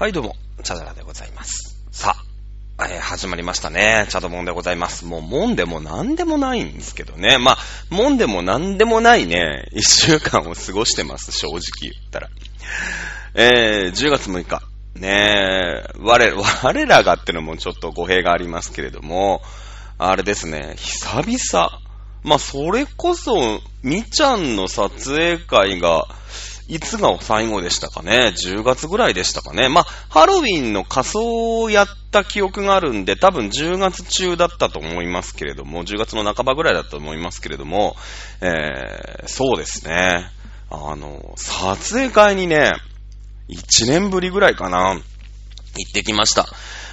はい、どうも、チャドラでございます。さあ、えー始まりましたね。チャドモンでございます。もう、もんでもなんでもないんですけどね。まあ、もんでもなんでもないね、一週間を過ごしてます、正直言ったら。えー、10月6日。ねえ、我、我らがってのもちょっと語弊がありますけれども、あれですね、久々。まあ、それこそ、みちゃんの撮影会が、いつが最後でしたかね ?10 月ぐらいでしたかね？まあ、ハロウィンの仮装をやった記憶があるんで、多分10月中だったと思いますけれども、10月の半ばぐらいだったと思いますけれども、えー、そうですね。あの、撮影会にね、1年ぶりぐらいかな、行ってきました。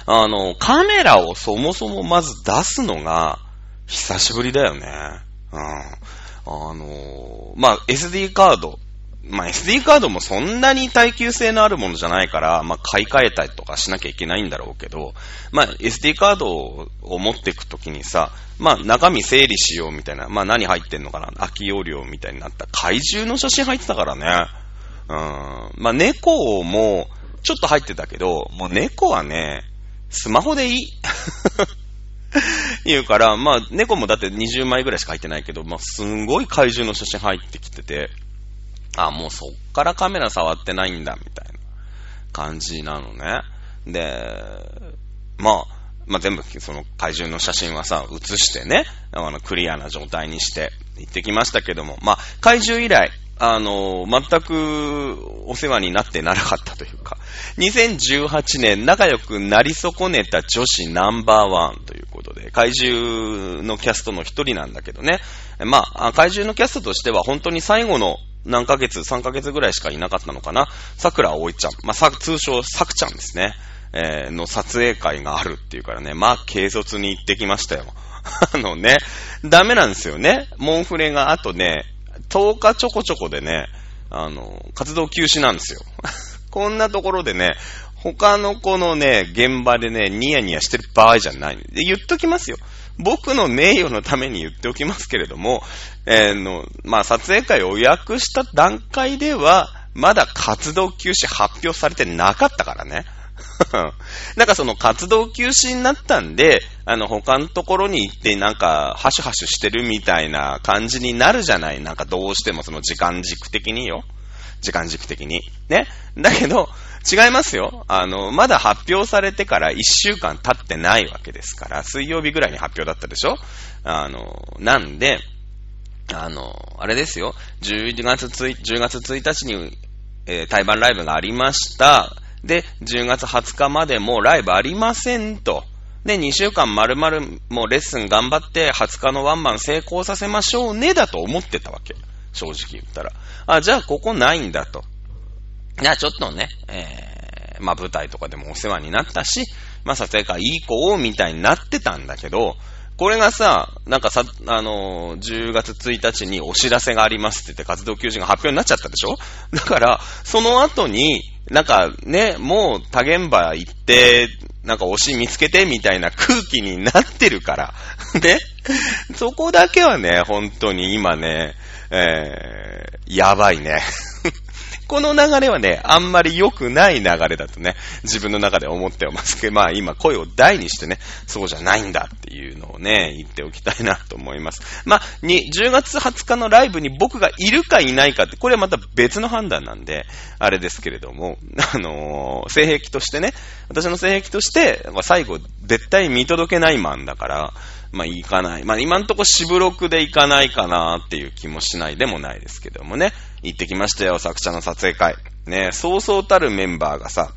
あの、カメラをそもそもまず出すのが、久しぶりだよね。うん。あの、まあ、SD カード、まあ、SD カードもそんなに耐久性のあるものじゃないから、まあ、買い替えたりとかしなきゃいけないんだろうけど、まあ、SD カードを持っていくときにさ、まあ、中身整理しようみたいな、まあ、何入ってんのかな、空き容量みたいになった怪獣の写真入ってたからね。うん。まあ、猫も、ちょっと入ってたけど、もう猫はね、スマホでいい。言うから、まあ、猫もだって20枚ぐらいしか入ってないけど、まあ、すんごい怪獣の写真入ってきてて、あ、もうそっからカメラ触ってないんだ、みたいな感じなのね。で、まあ、まあ、全部その怪獣の写真はさ、写してね、あの、クリアな状態にして行ってきましたけども、まあ、怪獣以来、あの、全くお世話になってなかったというか、2018年仲良くなり損ねた女子ナンバーワンということで、怪獣のキャストの一人なんだけどね、まあ、怪獣のキャストとしては本当に最後の何ヶ月、3ヶ月ぐらいしかいなかったのかな、桜葵ちゃん、まあ、さ通称さくちゃんですね、えーの撮影会があるっていうからね、まあ、軽率に行ってきましたよ。あのね、ダメなんですよね。モンフレがあとね、10日ちょこちょこでね、あの、活動休止なんですよ。こんなところでね、他の子のね、現場でね、ニヤニヤしてる場合じゃない。で、言っときますよ。僕の名誉のために言っておきますけれども、えーの、まあ、撮影会を予約した段階では、まだ活動休止発表されてなかったからね。なんかその活動休止になったんで、あの他のところに行ってなんかハシュハシュしてるみたいな感じになるじゃないなんかどうしてもその時間軸的によ。時間軸的に。ね。だけど、違いますよ。あの、まだ発表されてから1週間経ってないわけですから、水曜日ぐらいに発表だったでしょ？あの、なんで、あの、あれですよ。11月1、10月1日に、えー対バンライブがありました。で、10月20日までもライブありませんと。で、2週間丸々もうレッスン頑張って20日のワンマン成功させましょうねだと思ってたわけ。正直言ったら。あ、じゃあここないんだと。じゃあちょっとね、えー、まあ舞台とかでもお世話になったし、まあ撮影会いい子をみたいになってたんだけど、これがさ、なんかさ、あのー10月1日にお知らせがありますって言って活動休止が発表になっちゃったでしょ？だから、その後に、なんかね、もう多現場行って、なんか推し見つけてみたいな空気になってるから。で、そこだけはね、本当に今ね、えー、やばいね。この流れはね、あんまり良くない流れだとね、自分の中で思ってますけど、まあ今声を大にしてね、そうじゃないんだっていうのをね、言っておきたいなと思います。まあ、に、10月20日のライブに僕がいるかいないかって、これはまた別の判断なんで、あれですけれども、あのー性癖としてね、私の性癖として、最後、絶対見届けないマンだから、まあ行かない。まあ今んとこ渋録で行かないかなっていう気もしないでもないですけどもね。行ってきましたよ、作者の撮影会。ね、そうそうたるメンバーがさ、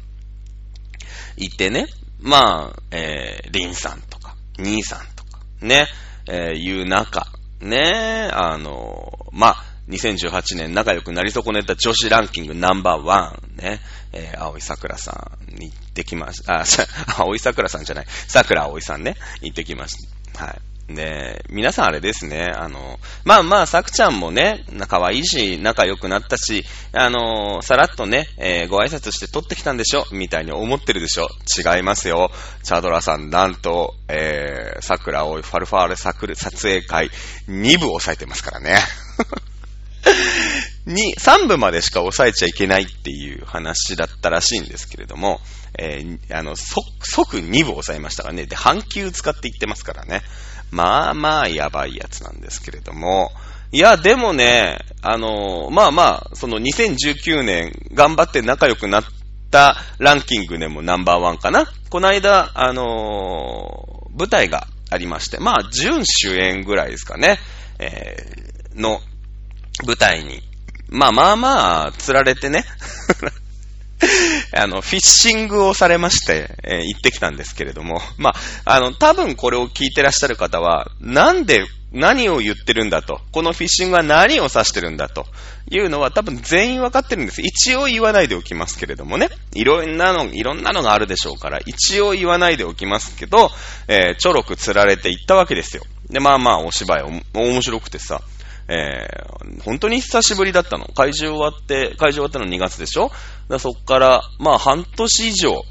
行ってね、まあ、えー、リンさんとか、兄さんとか、ね、えー、いう中、ね、あのまあ、2018年仲良くなり損ねた女子ランキングナンバーワン、ね、えー、青井桜さんに行ってきました。あ、さ青井桜さんじゃない。桜青井さんね、行ってきました。はい。で、皆さんあれですね、あの、まあまあ、さくちゃんもね、可愛いいし、仲良くなったし、あの、さらっとね、えーご挨拶して撮ってきたんでしょ？みたいに思ってるでしょ？違いますよ。チャドラさん、なんと、えー、桜青いファルファーレサクル撮影会2部を抑えてますからね。に、3部までしか抑えちゃいけないっていう話だったらしいんですけれども、えー、あの、即、即2部抑えましたからね。で、半球使っていってますからね。まあまあやばいやつなんですけれども、いや、でもね、あの、まあまあ、その2019年頑張って仲良くなったランキングでもナンバーワンかな。この間、あの、舞台がありまして、まあ、準主演ぐらいですかね、えー、の舞台に、まあまあまあ、釣られてね あの、フィッシングをされまして、えー、行ってきたんですけれども、まあ、あの、多分これを聞いてらっしゃる方は、なんで、何を言ってるんだと、このフィッシングは何を指してるんだというのは多分全員わかってるんです。一応言わないでおきますけれどもね。いろんなの、いろんなのがあるでしょうから、一応言わないでおきますけど、えー、ちょろく釣られて行ったわけですよ。で、まあまあお芝居お面白くてさ、えー、本当に久しぶりだったの。会場終わって、会場終わったの2月でしょ？だそっから、まあ半年以上、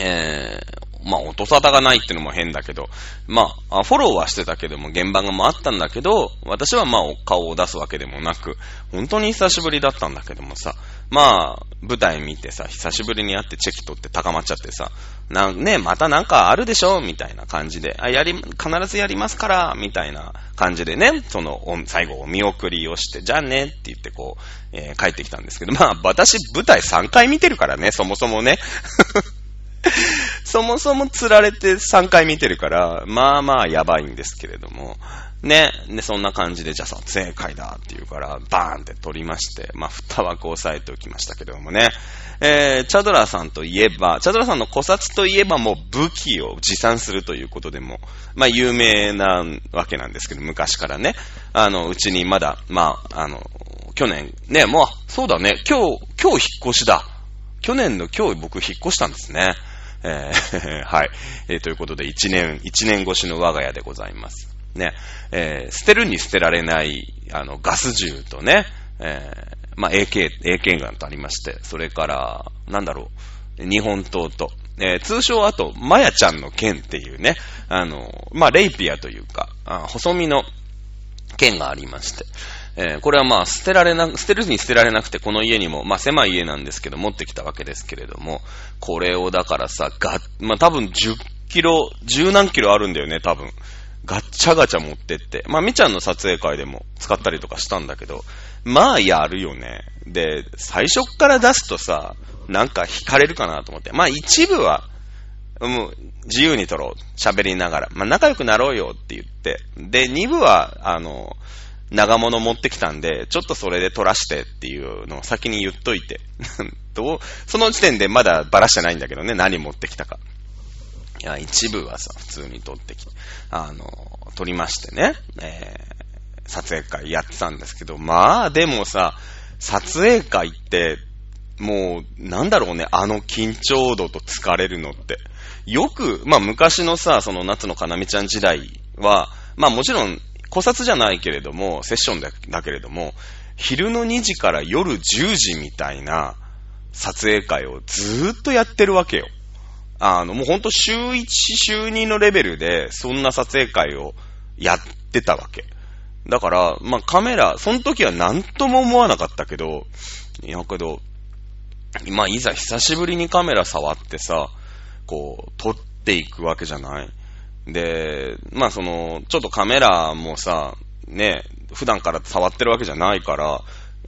えー、まあ音沙汰がないってのも変だけど、まあ、フォローはしてたけども、現場がもあったんだけど、私はまあ顔を出すわけでもなく、本当に久しぶりだったんだけどもさ、まあ、舞台見てさ、久しぶりに会ってチェキ取って高まっちゃってさ、な、ね、またなんかあるでしょ？みたいな感じで、あ、やり、必ずやりますからみたいな感じでね、その、最後お見送りをして、じゃあねって言ってこう、えー、帰ってきたんですけど、まあ、私舞台3回見てるからね、そもそもね。そもそも釣られて3回見てるから、まあまあやばいんですけれども、ね、で、そんな感じで、じゃあ撮影会だって言うから、バーンって撮りまして、まあ、二枠押さえておきましたけどもね。えー、チャドラーさんといえば、チャドラーさんの古刹といえばもう武器を持参するということでも、まあ、有名なわけなんですけど、昔からね。あの、うちにまだ、まあ、あの、去年、ね、もう、そうだね、今日、今日引っ越しだ。去年の今日僕引っ越したんですね。えー、はい。えー、ということで、一年、一年越しの我が家でございます。ね、えー、捨てるに捨てられない、あの、ガス銃とね、えー、まあ、AK、AK ガンとありまして、それから、なんだろう、日本刀と、えー、通称あと、マヤちゃんの剣っていうね、あの、まあ、レイピアというか、あ細身の剣がありまして、えー、これはまあ、捨てられな、捨てるに捨てられなくて、この家にも、まあ、狭い家なんですけど、持ってきたわけですけれども、これをだからさ、が、まあ、多分10キロ、10何キロあるんだよね、多分。ガッチャガチャ持ってって。まあ、みちゃんの撮影会でも使ったりとかしたんだけど、まあ、やるよね。で、最初から出すとさ、なんか惹かれるかなと思って。まあ、一部は、もう、自由に撮ろう。喋りながら。まあ、仲良くなろうよって言って。で、二部は、あの、長物持ってきたんで、ちょっとそれで撮らしてっていうのを先に言っといて。どうその時点でまだバラしてないんだけどね、何持ってきたか。いや、一部はさ、普通に撮ってきて、あの、撮りましてね、えー、撮影会やってたんですけど、まあ、でもさ、撮影会って、もう、なんだろうね、あの緊張度と疲れるのって。よく、まあ昔のさ、その夏のかなみちゃん時代は、まあもちろん、古刹じゃないけれども、セッションだだけれども、昼の2時から夜10時みたいな撮影会をずーっとやってるわけよ。あの、もうほんと週1、週2のレベルで、そんな撮影会をやってたわけ。だから、まあ、カメラ、その時は何とも思わなかったけど、いやけど、まあ、いざ久しぶりにカメラ触ってさ、こう、撮っていくわけじゃないで、まあ、その、ちょっとカメラもさ、ね、普段から触ってるわけじゃないから、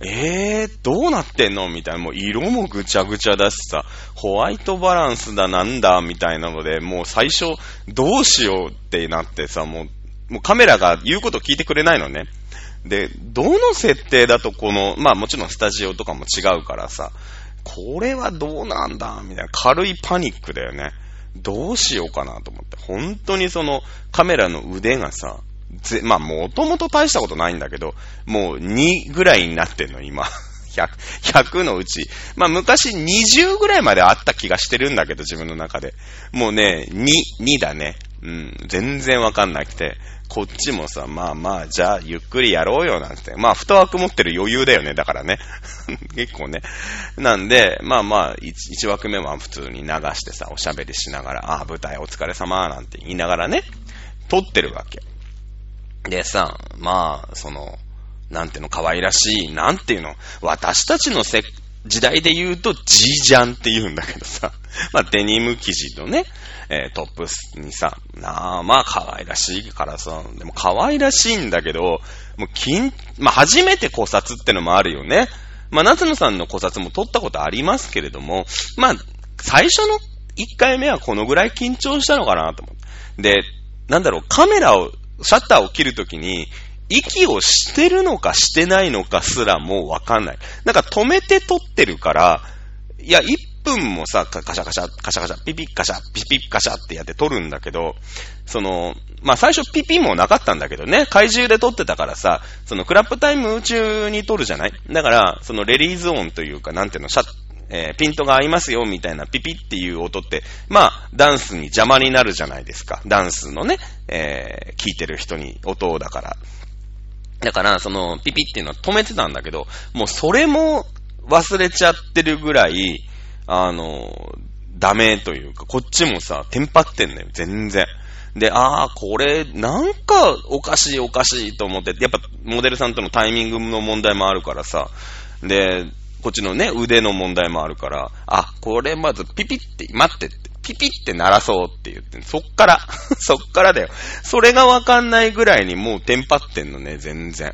えー、どうなってんの？みたいな、もう色もぐちゃぐちゃだしさ、ホワイトバランスだなんだ、みたいなので、もう最初、どうしようってなってさ、もう、もうカメラが言うこと聞いてくれないのね。で、どの設定だとこの、まあもちろんスタジオとかも違うからさ、これはどうなんだ？みたいな軽いパニックだよね。どうしようかなと思って。本当にそのカメラの腕がさ、ぜ、まあ、もともと大したことないんだけど、もう2ぐらいになってんの、今。100、100のうち。まあ、昔20ぐらいまであった気がしてるんだけど、自分の中で。もうね、2、2だね。うん、全然わかんなくて。こっちもさ、まあまあ、じゃあ、ゆっくりやろうよ、なんて。まあ、二枠持ってる余裕だよね、だからね。結構ね。なんで、まあまあ1、1枠目は普通に流してさ、おしゃべりしながら、ああ、舞台お疲れ様、なんて言いながらね、撮ってるわけ。でさ、まあ、その、なんていうの、可愛らしい、なんていうの、私たちのせ時代で言うと、ジージャンって言うんだけどさ、まあ、デニム生地のね、えー、トップスにさ、なあ、まあ、可愛らしいからさ、でも可愛らしいんだけど、もう、金、まあ、初めて考察ってのもあるよね。まあ、夏野さんの考察も撮ったことありますけれども、まあ、最初の1回目はこのぐらい緊張したのかなと思って。で、なんだろう、カメラを、シャッターを切るときに、息をしてるのかしてないのかすらもうわかんない。なんか止めて撮ってるから、いや、1分もさ、カシャカシャ、カシャカシャ、ピピッカシャ、ピピッカシャってやって撮るんだけど、その、まあ、最初ピピもなかったんだけどね、怪獣で撮ってたからさ、そのクラップタイム中に撮るじゃない？だから、そのレリーズ音というか、なんていうの、シャッ、えー、ピントが合いますよ、みたいなピピっていう音って、まあ、ダンスに邪魔になるじゃないですか。ダンスのね、えー、聞いてる人に音だから。だから、その、ピピっていうのは止めてたんだけど、もうそれも忘れちゃってるぐらい、あの、ダメというか、こっちもさ、テンパってんのよ、全然。で、ああ、これ、なんか、おかしいおかしいと思って、やっぱ、モデルさんとのタイミングの問題もあるからさ、で、こっちのね、腕の問題もあるから、あ、これまずピピって、待ってって、ピピって鳴らそうって言って、そっから、そっからだよ。それがわかんないぐらいにもうテンパってんのね、全然。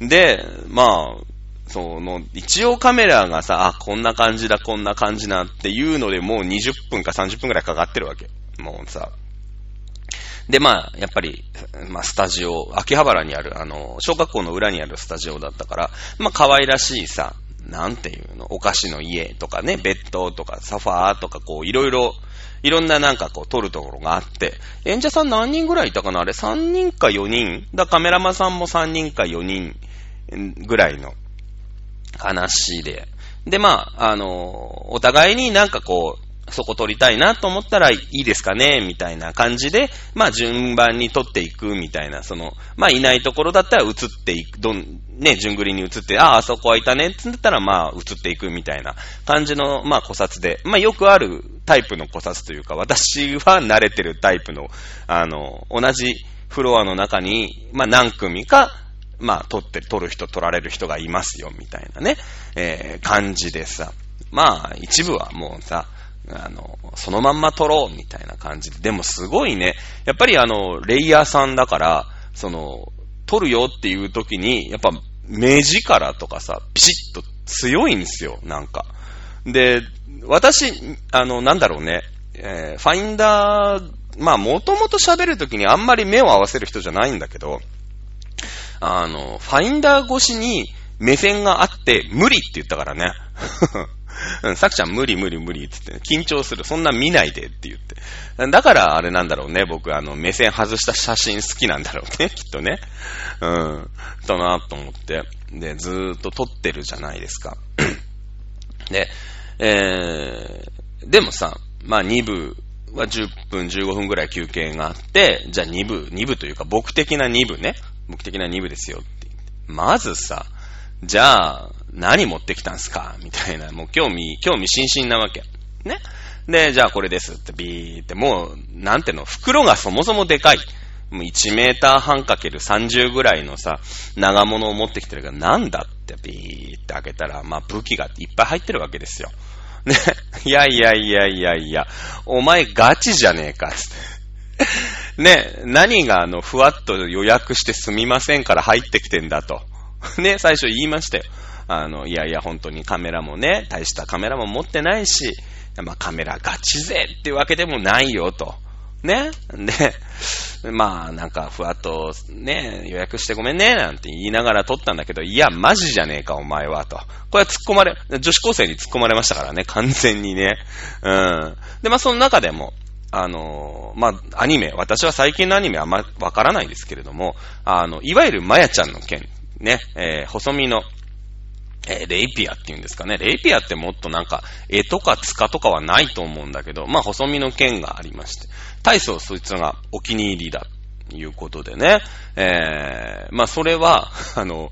うん。で、まあ、その、一応カメラがさ、あ、こんな感じだ、こんな感じなっていうのでもう20分か30分くらいかかってるわけ。もうさ。で、まあ、やっぱり、まあ、スタジオ、秋葉原にある、あの、小学校の裏にあるスタジオだったから、まあ、可愛らしいさ、なんていうの、お菓子の家とかね、ベッドとかサファーとか、こう、いろいろ、いろんななんかこう、撮るところがあって、演者さん何人ぐらいいたかなあれ、3人か4人？だカメラマンさんも3人か4人ぐらいの話で。で、まあ、あの、お互いになんかこう、そこ撮りたいなと思ったらいいですかねみたいな感じで、まあ順番に撮っていくみたいな、その、まあいないところだったら映っていく、どん、ね、順繰りに映って、ああ、あそこはいたねって言ったらまあ映っていくみたいな感じの、まあ考察で、まあよくあるタイプの考察というか、私は慣れてるタイプの、あの、同じフロアの中に、まあ何組か、まあ、撮って、撮る人、撮られる人がいますよ、みたいなね、えー、感じでさ。まあ、一部はもうさ、あの、そのまんま撮ろう、みたいな感じで。でもすごいね、やっぱりあの、レイヤーさんだから、その、撮るよっていう時に、やっぱ、目力とかさ、ピシッと強いんですよ、なんか。で、私、あの、なんだろうね、えー、ファインダー、まあ、もともと喋るときにあんまり目を合わせる人じゃないんだけど、あの、ファインダー越しに目線があって、無理って言ったからね。うん、さくちゃん無理無理無理って言って、ね緊張する。そんな見ないでって言って。だからあれなんだろうね。僕あの、目線外した写真好きなんだろうね。きっとね。うん。だなと思って。で、ずーっと撮ってるじゃないですか。で、えー、でもさ、まあ2部は10分15分ぐらい休憩があって、じゃあ2部、2部というか僕的な2部ね。僕的な2部ですよって。まずさ、じゃあ、何持ってきたんすか？みたいな、もう興味、興味津々なわけ。ね？で、じゃあこれですってビーって、もう、なんていうの、袋がそもそもでかい。もう1メーター半かける30ぐらいのさ、長物を持ってきてるから、なんだってビーって開けたら、まあ武器がいっぱい入ってるわけですよ。ね？いやいやいやいやいや、お前ガチじゃねえか、つって。ね、何があの、ふわっと予約してすみませんから入ってきてんだと。ね、最初言いましたよ。あの、いやいや、本当にカメラもね、大したカメラも持ってないし、まあカメラガチ勢ってわけでもないよと。ね。で、まあなんかふわっとね、予約してごめんね、なんて言いながら撮ったんだけど、いや、マジじゃねえか、お前は、と。これは突っ込まれ、女子高生に突っ込まれましたからね、完全にね。うん。で、まあその中でも、あのまあ、アニメ、私は最近のアニメはあんまわからないですけれども、あの、いわゆるマヤちゃんの件、ね、えー、細身の、えー、レイピアっていうんですかね。レイピアってもっとなんか、絵とか塚とかはないと思うんだけど、まあ、細身の剣がありまして、大層そいつがお気に入りだ、いうことでね。えー、まあ、それは、あの、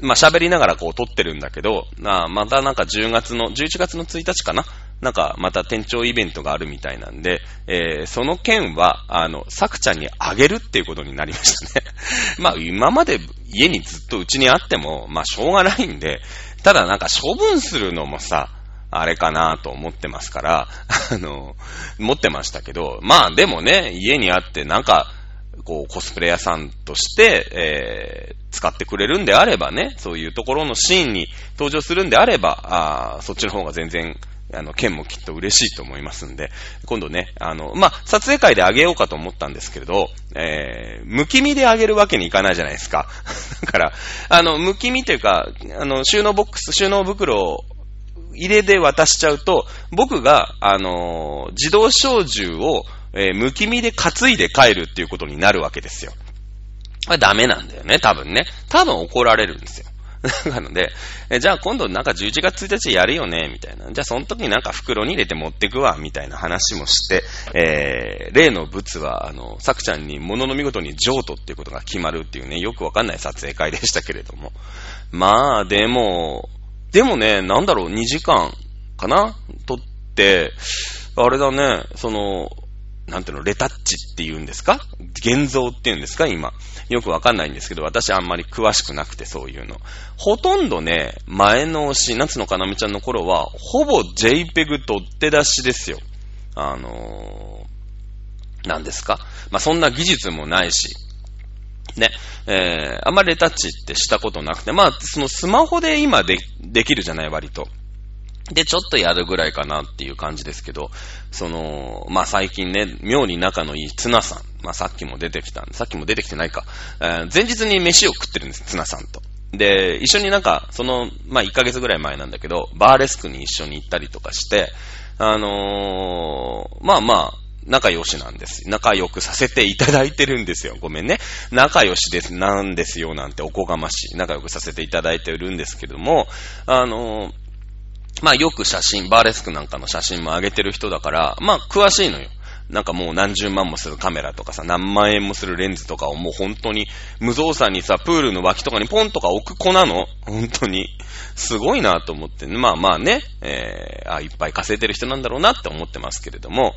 まあ、喋りながらこう撮ってるんだけど、まあ、またなんか10月の、11月の1日かななんかまた店長イベントがあるみたいなんで、えー、その件は、あの、さくちゃんにあげるっていうことになりましたね。まあ今まで家にずっとうちにあっても、まあしょうがないんで、ただなんか処分するのもさ、あれかなと思ってますから、あの、持ってましたけど、まあでもね、家にあってなんか、こう、コスプレ屋さんとして、えー、使ってくれるんであればね、そういうところのシーンに登場するんであれば、あそっちの方が全然、あの、剣もきっと嬉しいと思いますんで、今度ね、あの、まあ、撮影会であげようかと思ったんですけれど、えー、むき身であげるわけにいかないじゃないですか。だから、あの、むき身というか、あの、収納ボックス、収納袋を入れで渡しちゃうと、僕が、あのー、自動小銃を、えー、むき身で担いで帰るっていうことになるわけですよ。これダメなんだよね、多分ね。多分怒られるんですよ。なので、えじゃあ今度なんか11月1日やるよね、みたいな。じゃあその時になんか袋に入れて持ってくわ、みたいな話もして、えー、例の物は、あの、さくちゃんに物の見事に譲渡っていうことが決まるっていうね、よくわかんない撮影会でしたけれども。まあ、でも、でもね、なんだろう、2時間かな？撮って、あれだね、その、なんていうの、レタッチって言うんですか？現像って言うんですか？今。よくわかんないんですけど、私あんまり詳しくなくてそういうの。ほとんどね、前の押し、夏のかなみちゃんの頃は、ほぼ JPEG 取って出しですよ。あのー、なんですか？まあ、そんな技術もないし、ね、えー、あんまりレタッチってしたことなくて、まあ、そのスマホで今で、できるじゃない、割と。で、ちょっとやるぐらいかなっていう感じですけど、その、まあ、最近ね、妙に仲のいいツナさん。まあ、さっきも出てきた、さっきも出てきてないか。えー、前日に飯を食ってるんです、ツナさんと。で、一緒になんか、その、まあ、1ヶ月ぐらい前なんだけど、バーレスクに一緒に行ったりとかして、あのー、まあまあ、仲良しなんです。仲良くさせていただいてるんですよ。ごめんね。仲良しです、なんですよ、なんておこがましい。仲良くさせていただいてるんですけども、あのー、まあよく写真、バーレスクなんかの写真も上げてる人だから、まあ詳しいのよ。なんかもう何十万もするカメラとかさ、何万円もするレンズとかをもう本当に無造作にさ、プールの脇とかにポンとか置く子なの本当に。すごいなと思って、まあまあね、えー、あ、いっぱい稼いでる人なんだろうなって思ってますけれども、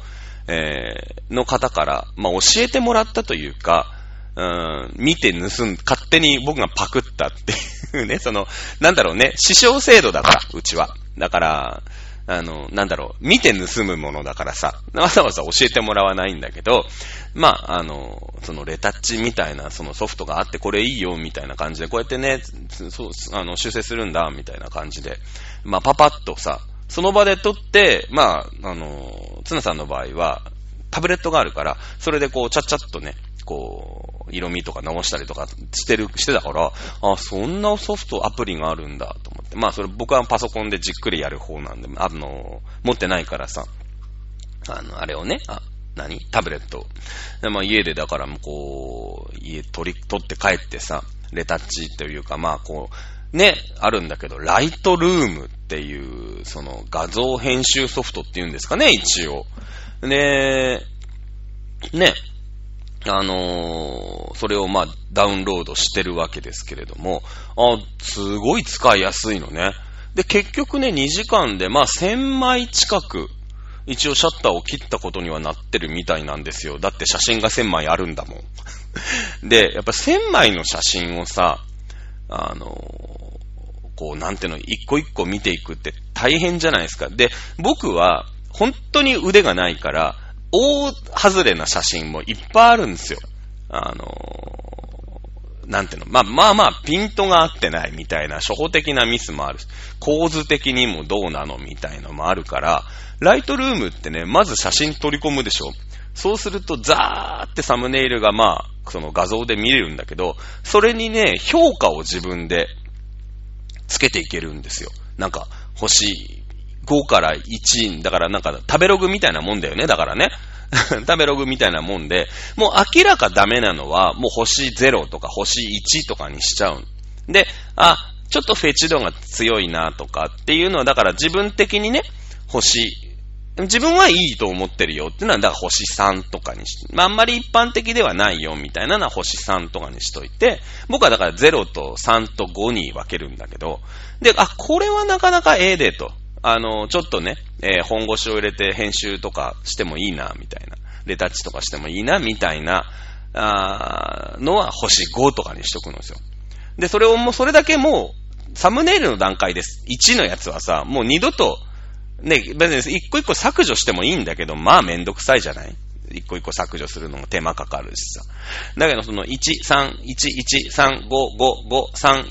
えー、の方から、まあ教えてもらったというか、うん、見て盗ん、勝手に僕がパクったっていうね、その、なんだろうね、師匠制度だから、うちは。だから、あの、なんだろう、見て盗むものだからさ、わざわざ教えてもらわないんだけど、まあ、あの、そのレタッチみたいなそのソフトがあってこれいいよみたいな感じで、こうやってね、そう、あの、修正するんだみたいな感じで、まあ、パパッとさ、その場で撮って、まあ、あの、ツナさんの場合は、タブレットがあるから、それでこう、ちゃっちゃっとね、こう、色味とか直したりとかしてる、してたから、あ、そんなソフト、アプリがあるんだと思って。まあ、それ僕はパソコンでじっくりやる方なんで、あの、持ってないからさ、あの、あれをね、あ、何？タブレット。で、まあ、家でだからこう、家取り、取って帰ってさ、レタッチというか、まあ、こう、ね、あるんだけど、ライトルームっていう、その画像編集ソフトっていうんですかね、一応。で、ね、あのー、それをまあダウンロードしてるわけですけれども、あ、すごい使いやすいのね。で、結局ね、2時間でまあ1000枚近く、一応シャッターを切ったことにはなってるみたいなんですよ。だって写真が1000枚あるんだもん。で、やっぱ1000枚の写真をさ、あのー、こう、なんていうの、一個一個見ていくって大変じゃないですか。で、僕は、本当に腕がないから、大外れな写真もいっぱいあるんですよ。あのー、なんていうの、まあまあまあ、ピントが合ってないみたいな、初歩的なミスもあるし、構図的にもどうなのみたいのもあるから、ライトルームってね、まず写真取り込むでしょ。そうすると、ザーってサムネイルがまあ、その画像で見れるんだけど、それにね、評価を自分でつけていけるんですよ。なんか、星5から1、だからなんか食べログみたいなもんだよね、だからね。食べログみたいなもんで、もう明らかダメなのは、もう星0とか星1とかにしちゃう。で、あ、ちょっとフェチ度が強いなとかっていうのは、だから自分的にね、星、自分はいいと思ってるよっていうのは、だから星3とかにし、まあ、あんまり一般的ではないよみたいなのは星3とかにしといて、僕はだから0と3と5に分けるんだけど、で、あ、これはなかなかええでと。あの、ちょっとね、えー、本腰を入れて編集とかしてもいいな、みたいな。レタッチとかしてもいいな、みたいな、あのは星5とかにしとくんですよ。で、それをもう、それだけもう、サムネイルの段階です。1のやつはさ、もう二度と、ね、別に一個一個削除してもいいんだけど、まあめんどくさいじゃない？一個一個削除するのも手間かかるしさ。だけどその1、3、1、1、3、5、5、5、3、1、1っ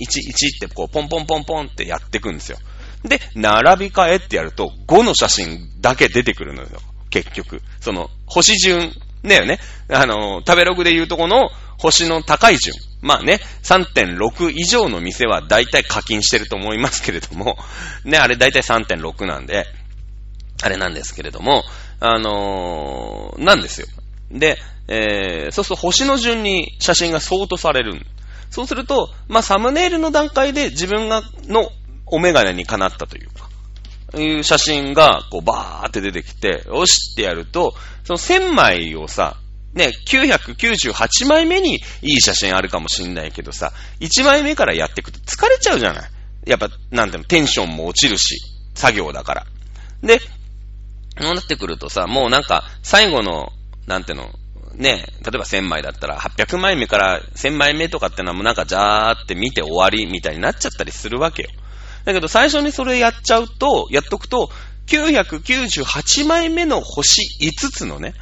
てこうポンポンポンポンってやっていくんですよ。で、並び替えってやると5の写真だけ出てくるのよ。結局。その、星順だよね。あの、食べログで言うとこの星の高い順。まあね、3.6以上の店は大体課金してると思いますけれども、ね、あれ大体3.6なんで、あれなんですけれども、あのー、なんですよ。で、えー、そうすると星の順に写真が相当される。そうすると、まあ、サムネイルの段階で自分が、のお眼鏡にかなったというか、いう写真が、こう、バーって出てきて、よしってやると、その1000枚をさ、ね、998枚目にいい写真あるかもしんないけどさ、1枚目からやっていくと疲れちゃうじゃないやっぱ、なんていうの、テンションも落ちるし、作業だから。で、そうなってくるとさ、もうなんか、最後の、なんていうの、ね、例えば1000枚だったら、800枚目から1000枚目とかってのはもうなんか、じゃーって見て終わりみたいになっちゃったりするわけよ。だけど最初にそれやっちゃうと、やっとくと、998枚目の星5つのね、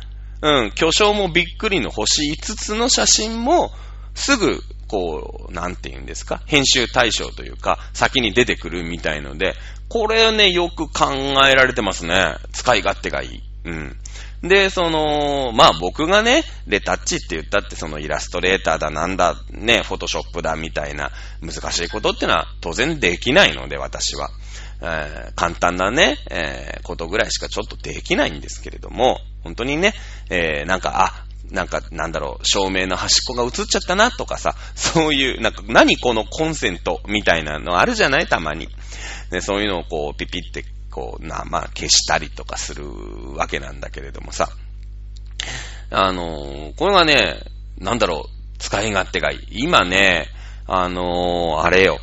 うん、巨匠もびっくりの星5つの写真も、すぐ、こう、なんて言うんですか、編集対象というか、先に出てくるみたいので、これね、よく考えられてますね。使い勝手がいい。うん。で、その、まあ僕がね、レタッチって言ったってそのイラストレーターだなんだ、ね、フォトショップだみたいな難しいことってのは当然できないので私は。えー、簡単なね、えー、ことぐらいしかちょっとできないんですけれども、本当にね、えー、なんか、あ、なんか、なんだろう、照明の端っこが映っちゃったなとかさ、そういう、なんか、何このコンセントみたいなのあるじゃない？たまに。ね、そういうのをこう、ピピってこう、な、まあ、消したりとかするわけなんだけれどもさ。あの、これがね、なんだろう、使い勝手がいい。今ね、あの、あれよ。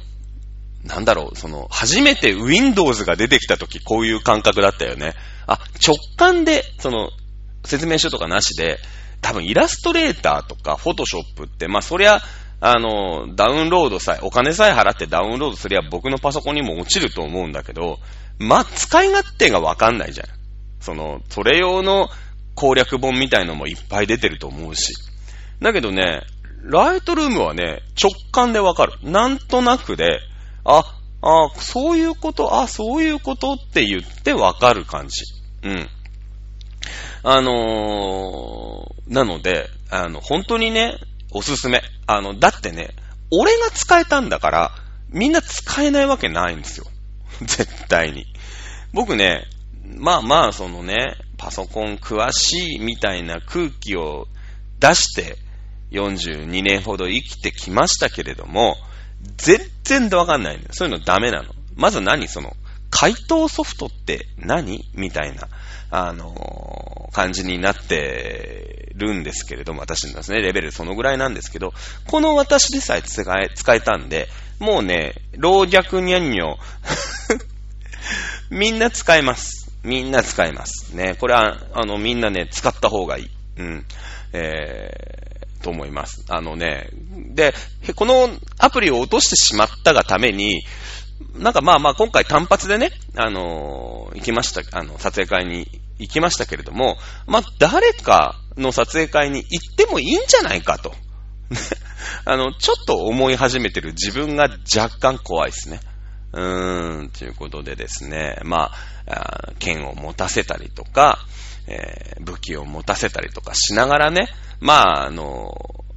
なんだろう、その、初めて Windows が出てきた時、こういう感覚だったよね。あ、直感で、その、説明書とかなしで、多分イラストレーターとか、フォトショップって、まあ、そりゃ、あの、ダウンロードさえ、お金さえ払ってダウンロードすりゃ僕のパソコンにも落ちると思うんだけど、ま、使い勝手がわかんないじゃん。その、それ用の攻略本みたいのもいっぱい出てると思うし。だけどね、ライトルームはね、直感でわかる。なんとなくで、あ、あ、そういうこと、あ、そういうことって言ってわかる感じ。うん。あのー、なので、あの、本当にね、おすすめ。あの、だってね、俺が使えたんだから、みんな使えないわけないんですよ。絶対に。僕ね、まあまあ、そのね、パソコン詳しいみたいな空気を出して42年ほど生きてきましたけれども、全然わかんないの、そういうのダメなの。まず何その、回答ソフトって何みたいな、あのー、感じになってるんですけれども、私のですね、レベルそのぐらいなんですけど、この私でさえ使え、使えたんで、もうね、老若にゃんにょ、みんな使えます。みんな使えます。ね、これは、あの、みんなね、使った方がいい。うん。えー、と思います。あのね、で、このアプリを落としてしまったがために、なんかまあまあ今回単発でね、あのー、行きました、あの、撮影会に行きましたけれども、まあ誰かの撮影会に行ってもいいんじゃないかと。あの、ちょっと思い始めてる自分が若干怖いですね。うーん、ということでですね、まあ、剣を持たせたりとか、えー、武器を持たせたりとかしながらね、まあ、あの、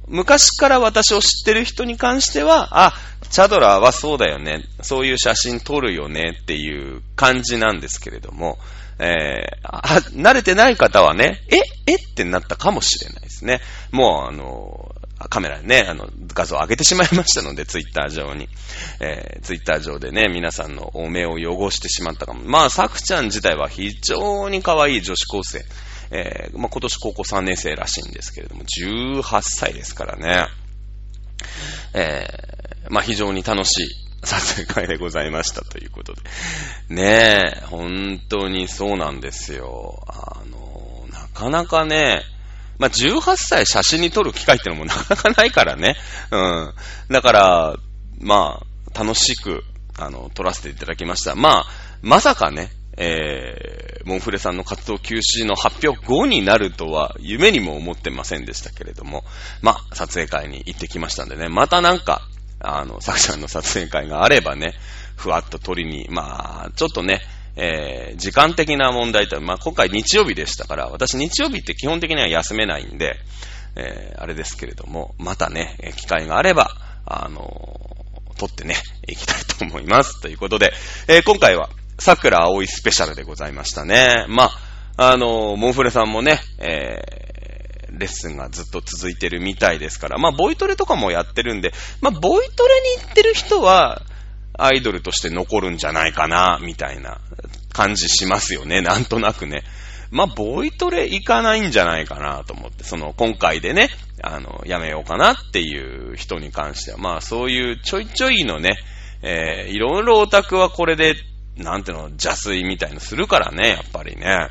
昔から私を知ってる人に関しては、あ、チャドラーはそうだよね、そういう写真撮るよね。っていう感じなんですけれども、えー、慣れてない方はね、ええってなったかもしれないですね。もう、あの、カメラにね、あの、画像を上げてしまいましたので、ツイッター上に。えー、ツイッター上でね、皆さんのお目を汚してしまったかも。まあ、サクちゃん自体は非常に可愛い女子高生。えー、まあ、今年高校3年生らしいんですけれども、18歳ですからね。えー、まあ、非常に楽しい、撮影会でございましたということで。ねえ、本当にそうなんですよ。あの、なかなかね、まあ、18歳写真に撮る機会ってのもなかなかないからね。うん。だから、まあ、楽しく、あの、撮らせていただきました。まあ、まさかね、えー、モンフレさんの活動休止の発表後になるとは夢にも思ってませんでしたけれども、まあ、撮影会に行ってきましたんでね、またなんか、あの、作者の撮影会があればね、ふわっと撮りに、まあ、ちょっとね、えー、時間的な問題と、まあ、今回日曜日でしたから、私日曜日って基本的には休めないんで、えー、あれですけれども、またね、機会があれば、あのー、撮ってね、行きたいと思います。ということで、えー、今回は、桜葵スペシャルでございましたね。まあ、あのー、モンフレさんもね、え、レッスンがずっと続いてるみたいですから、まあ、ボイトレとかもやってるんで、まあ、ボイトレに行ってる人は、アイドルとして残るんじゃないかな、みたいな感じしますよね。なんとなくね。まあ、ボイトレ行かないんじゃないかなと思って、その、今回でね、あの、やめようかなっていう人に関しては、まあ、そういうちょいちょいのね、えー、いろいろオタクはこれで、なんていうの、邪推みたいのするからね、やっぱりね。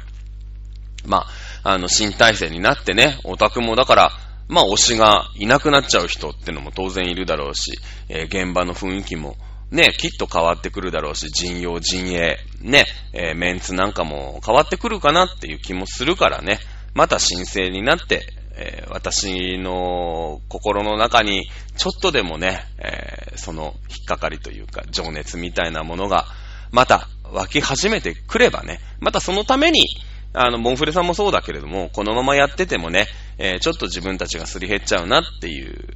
まあ、あの、新体制になってね、オタクもだから、まあ、推しがいなくなっちゃう人ってのも当然いるだろうし、えー、現場の雰囲気も、ね、きっと変わってくるだろうし、人用、陣営、ね、えー、メンツなんかも変わってくるかなっていう気もするからね、また新生になって、えー、私の心の中にちょっとでもね、えー、その引っかかりというか、情熱みたいなものが、また湧き始めてくればね、またそのために、あの、モンフレさんもそうだけれども、このままやっててもね、えー、ちょっと自分たちがすり減っちゃうなっていう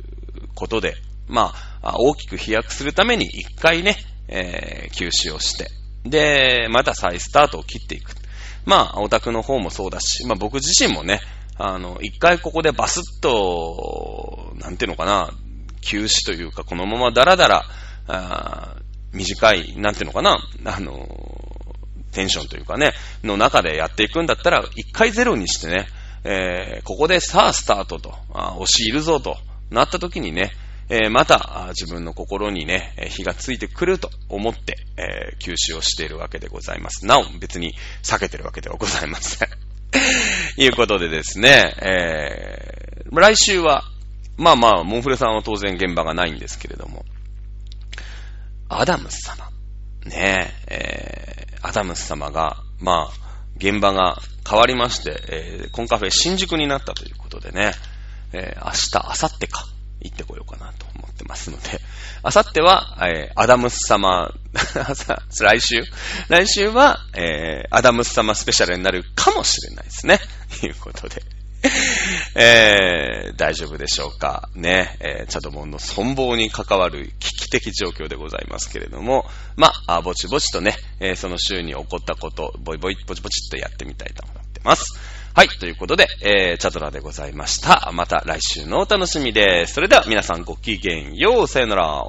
ことで、まあ、大きく飛躍するために一回ね、えー、休止をして、で、また再スタートを切っていく。まあ、オタクの方もそうだし、まあ僕自身もね、あの、一回ここでバスッと、なんていうのかな、休止というか、このままダラダラ、あ短い、なんていうのかな、あの、テンションというかね、の中でやっていくんだったら、一回ゼロにしてね、えー、ここでさあスタートと、あ推しいるぞとなった時にね、えー、また自分の心にね、火がついてくると思って、えー、休止をしているわけでございます。なお、別に避けてるわけではございません。いうことでですね、えー、来週は、まあまあ、モンフレさんは当然現場がないんですけれども、アダムス様、ねえ、ー、アダムス様が、まあ、現場が変わりまして、えー、コンカフェ新宿になったということでね、えー、明日、明後日か、行ってこようかなと思ってますので、あさっては、えー、アダムス様、来週来週は、えー、アダムス様スペシャルになるかもしれないですね。と いうことで。えー、大丈夫でしょうかね、えー、チャドモンの存亡に関わる危機的状況でございますけれども、まあ、ぼちぼちとね、えー、その週に起こったこと、ボイボイ、ぼちぼちっとやってみたいと思ってます。はい。ということで、えー、チャドラでございました。また来週のお楽しみです。それでは皆さんごきげんよう。さよなら。